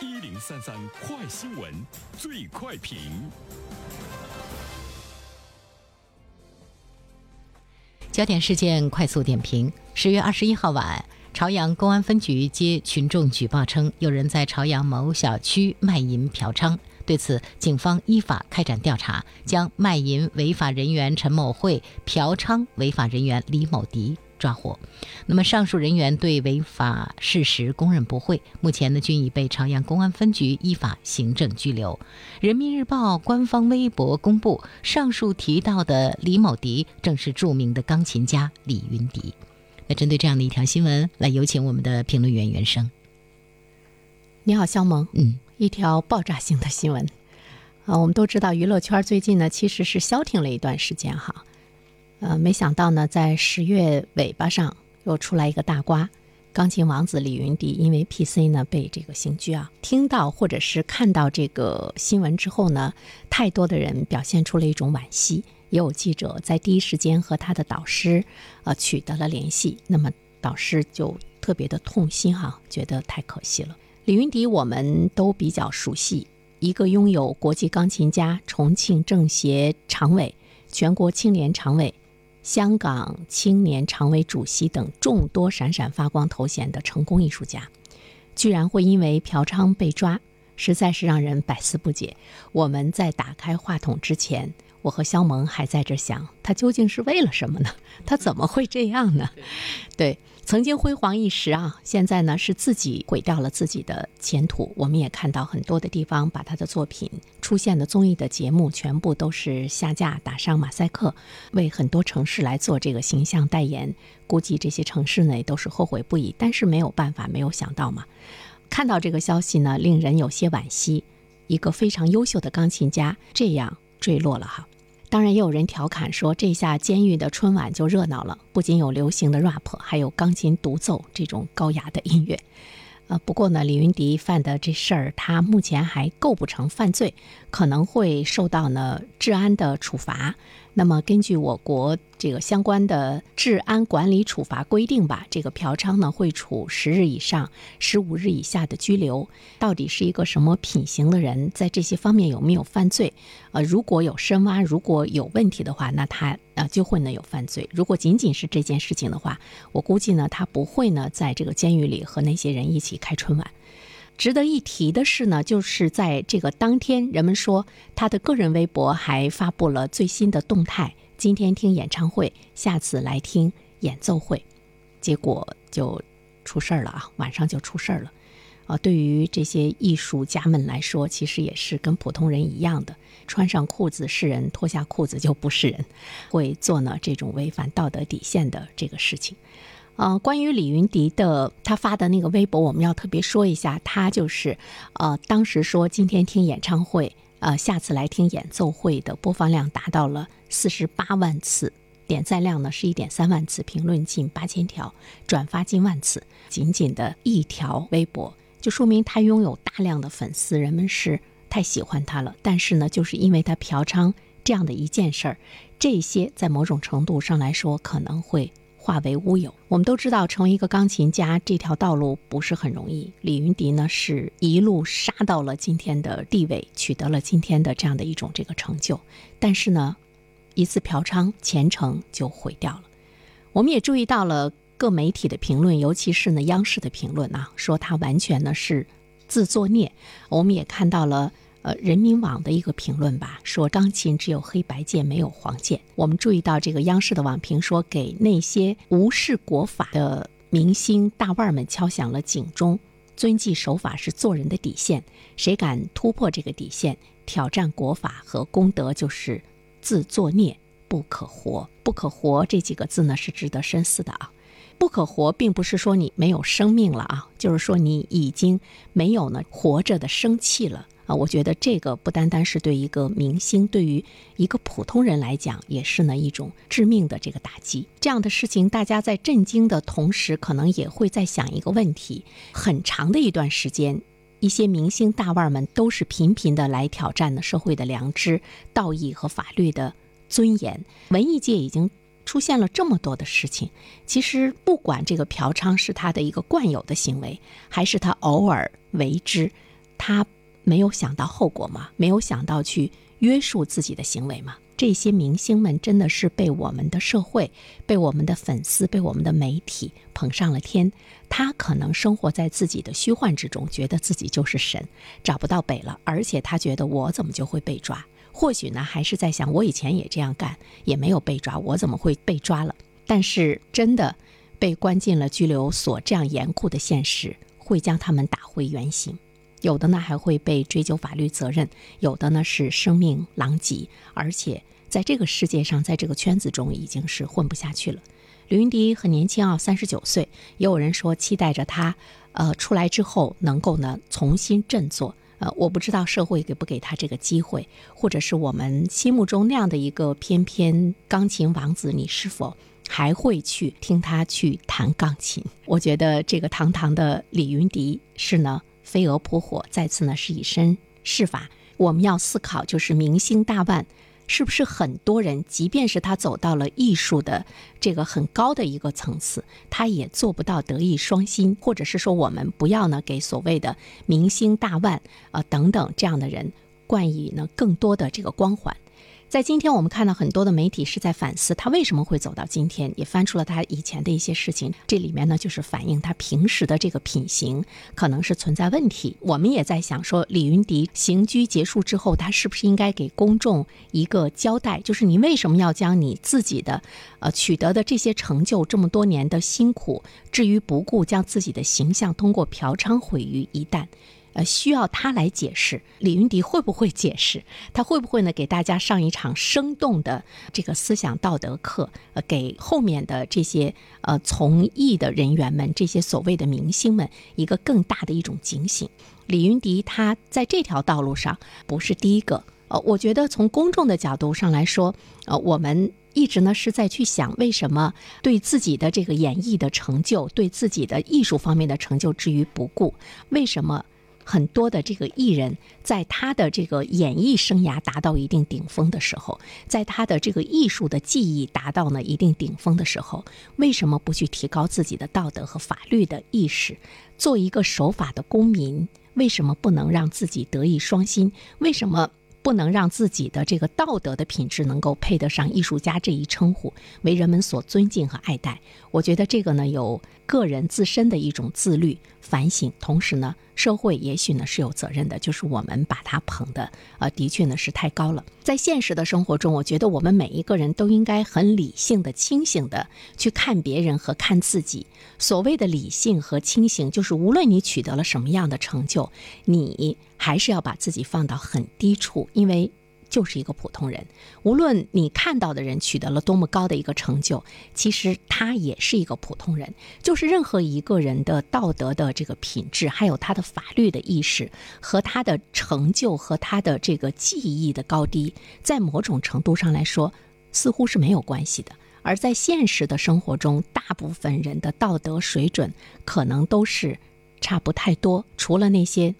一零三三快新闻，最快评。焦点事件快速点评：十月二十一号晚，朝阳公安分局接群众举报称，有人在朝阳某小区卖淫嫖娼。对此，警方依法开展调查，将卖淫违法人员陈某慧、嫖娼违法人员李某迪抓获。那么，上述人员对违法事实供认不讳，目前呢均已被朝阳公安分局依法行政拘留。人民日报官方微博公布，上述提到的李某迪正是著名的钢琴家李云迪。那针对这样的一条新闻，来有请我们的评论员袁生。你好，肖萌。嗯。一条爆炸性的新闻，啊，我们都知道娱乐圈最近呢其实是消停了一段时间哈，呃，没想到呢在十月尾巴上又出来一个大瓜，钢琴王子李云迪因为 PC 呢被这个刑拘啊。听到或者是看到这个新闻之后呢，太多的人表现出了一种惋惜，也有记者在第一时间和他的导师呃取得了联系，那么导师就特别的痛心哈，觉得太可惜了。李云迪，我们都比较熟悉，一个拥有国际钢琴家、重庆政协常委、全国青联常委、香港青年常委主席等众多闪闪发光头衔的成功艺术家，居然会因为嫖娼被抓，实在是让人百思不解。我们在打开话筒之前，我和肖萌还在这想，他究竟是为了什么呢？他怎么会这样呢？对。曾经辉煌一时啊，现在呢是自己毁掉了自己的前途。我们也看到很多的地方把他的作品出现的综艺的节目全部都是下架，打上马赛克，为很多城市来做这个形象代言。估计这些城市呢也都是后悔不已，但是没有办法，没有想到嘛。看到这个消息呢，令人有些惋惜，一个非常优秀的钢琴家这样坠落了哈。当然，也有人调侃说，这下监狱的春晚就热闹了，不仅有流行的 rap，还有钢琴独奏这种高雅的音乐。呃，不过呢，李云迪犯的这事儿，他目前还构不成犯罪，可能会受到呢治安的处罚。那么，根据我国这个相关的治安管理处罚规定吧，这个嫖娼呢会处十日以上十五日以下的拘留。到底是一个什么品行的人，在这些方面有没有犯罪？呃，如果有深挖，如果有问题的话，那他呃就会呢有犯罪。如果仅仅是这件事情的话，我估计呢他不会呢在这个监狱里和那些人一起开春晚。值得一提的是呢，就是在这个当天，人们说他的个人微博还发布了最新的动态：今天听演唱会，下次来听演奏会。结果就出事儿了啊，晚上就出事儿了。啊，对于这些艺术家们来说，其实也是跟普通人一样的，穿上裤子是人，脱下裤子就不是人，会做呢这种违反道德底线的这个事情。呃，关于李云迪的他发的那个微博，我们要特别说一下，他就是，呃，当时说今天听演唱会，呃，下次来听演奏会的播放量达到了四十八万次，点赞量呢是一点三万次，评论近八千条，转发近万次，仅仅的一条微博，就说明他拥有大量的粉丝，人们是太喜欢他了。但是呢，就是因为他嫖娼这样的一件事儿，这些在某种程度上来说可能会。化为乌有。我们都知道，成为一个钢琴家这条道路不是很容易。李云迪呢，是一路杀到了今天的地位，取得了今天的这样的一种这个成就。但是呢，一次嫖娼，前程就毁掉了。我们也注意到了各媒体的评论，尤其是呢央视的评论啊，说他完全呢是自作孽。我们也看到了。呃，人民网的一个评论吧，说钢琴只有黑白键，没有黄键。我们注意到这个央视的网评说，给那些无视国法的明星大腕们敲响了警钟。遵纪守法是做人的底线，谁敢突破这个底线，挑战国法和公德，就是自作孽，不可活。不可活这几个字呢，是值得深思的啊。不可活，并不是说你没有生命了啊，就是说你已经没有呢活着的生气了。啊，我觉得这个不单单是对一个明星，对于一个普通人来讲，也是呢一种致命的这个打击。这样的事情，大家在震惊的同时，可能也会在想一个问题：很长的一段时间，一些明星大腕们都是频频的来挑战呢社会的良知、道义和法律的尊严。文艺界已经出现了这么多的事情，其实不管这个嫖娼是他的一个惯有的行为，还是他偶尔为之。他没有想到后果吗？没有想到去约束自己的行为吗？这些明星们真的是被我们的社会、被我们的粉丝、被我们的媒体捧上了天。他可能生活在自己的虚幻之中，觉得自己就是神，找不到北了。而且他觉得我怎么就会被抓？或许呢，还是在想我以前也这样干，也没有被抓，我怎么会被抓了？但是真的被关进了拘留所，这样严酷的现实会将他们打回原形。有的呢还会被追究法律责任，有的呢是生命狼藉，而且在这个世界上，在这个圈子中已经是混不下去了。李云迪很年轻啊，三十九岁，也有人说期待着他，呃，出来之后能够呢重新振作。呃，我不知道社会给不给他这个机会，或者是我们心目中那样的一个翩翩钢琴王子，你是否还会去听他去弹钢琴？我觉得这个堂堂的李云迪是呢。飞蛾扑火，再次呢是以身试法。我们要思考，就是明星大腕，是不是很多人，即便是他走到了艺术的这个很高的一个层次，他也做不到德艺双馨，或者是说，我们不要呢给所谓的明星大腕啊等等这样的人冠以呢更多的这个光环。在今天，我们看到很多的媒体是在反思他为什么会走到今天，也翻出了他以前的一些事情。这里面呢，就是反映他平时的这个品行可能是存在问题。我们也在想说，李云迪刑拘结束之后，他是不是应该给公众一个交代？就是你为什么要将你自己的，呃，取得的这些成就，这么多年的辛苦置于不顾，将自己的形象通过嫖娼毁于一旦？呃，需要他来解释，李云迪会不会解释？他会不会呢？给大家上一场生动的这个思想道德课？呃，给后面的这些呃从艺的人员们，这些所谓的明星们一个更大的一种警醒。李云迪他在这条道路上不是第一个。呃，我觉得从公众的角度上来说，呃，我们一直呢是在去想，为什么对自己的这个演艺的成就，对自己的艺术方面的成就置于不顾？为什么？很多的这个艺人，在他的这个演艺生涯达到一定顶峰的时候，在他的这个艺术的技艺达到呢一定顶峰的时候，为什么不去提高自己的道德和法律的意识，做一个守法的公民？为什么不能让自己德艺双馨？为什么？不能让自己的这个道德的品质能够配得上艺术家这一称呼，为人们所尊敬和爱戴。我觉得这个呢，有个人自身的一种自律反省，同时呢，社会也许呢是有责任的，就是我们把他捧的，呃，的确呢是太高了。在现实的生活中，我觉得我们每一个人都应该很理性的、清醒的去看别人和看自己。所谓的理性和清醒，就是无论你取得了什么样的成就，你。还是要把自己放到很低处，因为就是一个普通人。无论你看到的人取得了多么高的一个成就，其实他也是一个普通人。就是任何一个人的道德的这个品质，还有他的法律的意识和他的成就和他的这个技艺的高低，在某种程度上来说，似乎是没有关系的。而在现实的生活中，大部分人的道德水准可能都是差不太多，除了那些。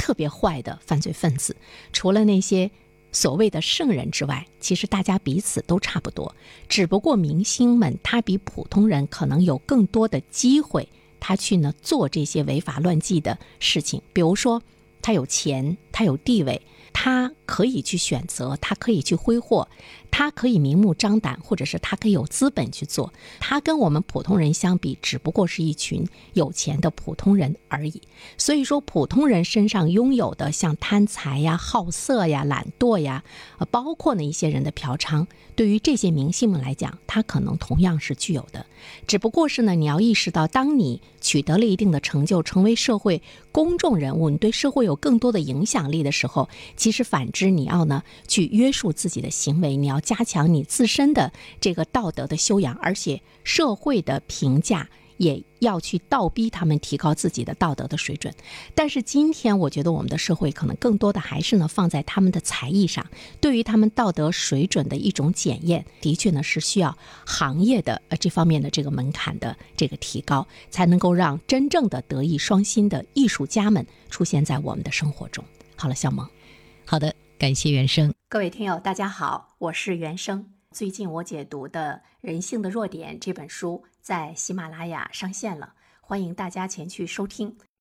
特别坏的犯罪分子，除了那些所谓的圣人之外，其实大家彼此都差不多。只不过明星们他比普通人可能有更多的机会，他去呢做这些违法乱纪的事情。比如说，他有钱，他有地位。他可以去选择，他可以去挥霍，他可以明目张胆，或者是他可以有资本去做。他跟我们普通人相比，只不过是一群有钱的普通人而已。所以说，普通人身上拥有的像贪财呀、好色呀、懒惰呀，呃，包括呢一些人的嫖娼，对于这些明星们来讲，他可能同样是具有的。只不过是呢，你要意识到，当你取得了一定的成就，成为社会公众人物，你对社会有更多的影响力的时候，其实反之，你要呢去约束自己的行为，你要加强你自身的这个道德的修养，而且社会的评价。也要去倒逼他们提高自己的道德的水准，但是今天我觉得我们的社会可能更多的还是呢放在他们的才艺上，对于他们道德水准的一种检验，的确呢是需要行业的呃这方面的这个门槛的这个提高，才能够让真正的德艺双馨的艺术家们出现在我们的生活中。好了，小萌，好的，感谢原生，各位听友，大家好，我是原生。最近我解读的《人性的弱点》这本书在喜马拉雅上线了，欢迎大家前去收听。